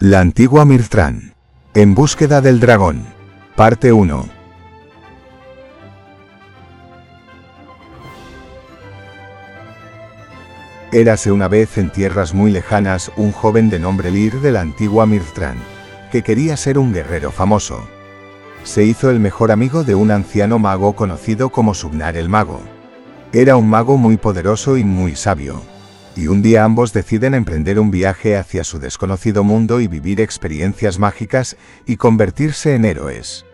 La antigua Mirtran. En búsqueda del dragón. Parte 1. Érase una vez en tierras muy lejanas un joven de nombre Lir de la antigua Mirtran, que quería ser un guerrero famoso. Se hizo el mejor amigo de un anciano mago conocido como Subnar el Mago. Era un mago muy poderoso y muy sabio. Y un día ambos deciden emprender un viaje hacia su desconocido mundo y vivir experiencias mágicas y convertirse en héroes.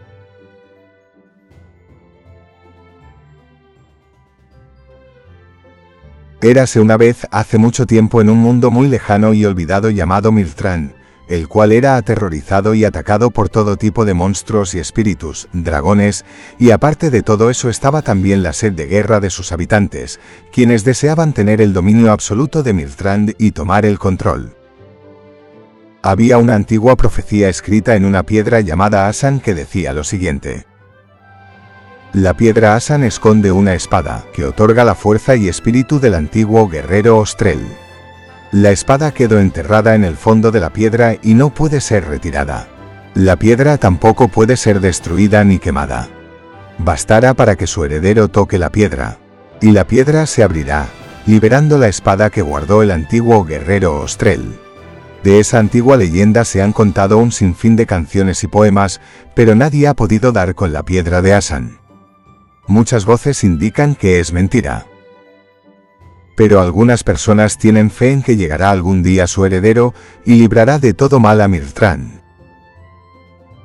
Érase una vez hace mucho tiempo en un mundo muy lejano y olvidado llamado Mirtran, el cual era aterrorizado y atacado por todo tipo de monstruos y espíritus, dragones, y aparte de todo eso estaba también la sed de guerra de sus habitantes, quienes deseaban tener el dominio absoluto de Mirtrand y tomar el control. Había una antigua profecía escrita en una piedra llamada Asan que decía lo siguiente. La piedra Asan esconde una espada, que otorga la fuerza y espíritu del antiguo guerrero Ostrel. La espada quedó enterrada en el fondo de la piedra y no puede ser retirada. La piedra tampoco puede ser destruida ni quemada. Bastará para que su heredero toque la piedra, y la piedra se abrirá, liberando la espada que guardó el antiguo guerrero Ostrel. De esa antigua leyenda se han contado un sinfín de canciones y poemas, pero nadie ha podido dar con la piedra de Asan. Muchas voces indican que es mentira. Pero algunas personas tienen fe en que llegará algún día su heredero y librará de todo mal a Mirtran.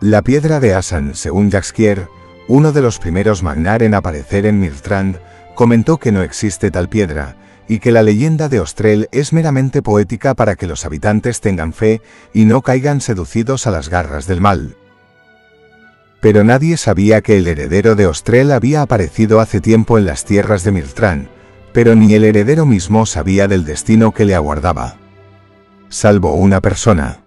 La piedra de Asan, según Jaxquier, uno de los primeros magnar en aparecer en Mirtrand, comentó que no existe tal piedra, y que la leyenda de Ostrel es meramente poética para que los habitantes tengan fe y no caigan seducidos a las garras del mal. Pero nadie sabía que el heredero de Ostrel había aparecido hace tiempo en las tierras de Mirtrán, pero ni el heredero mismo sabía del destino que le aguardaba. Salvo una persona.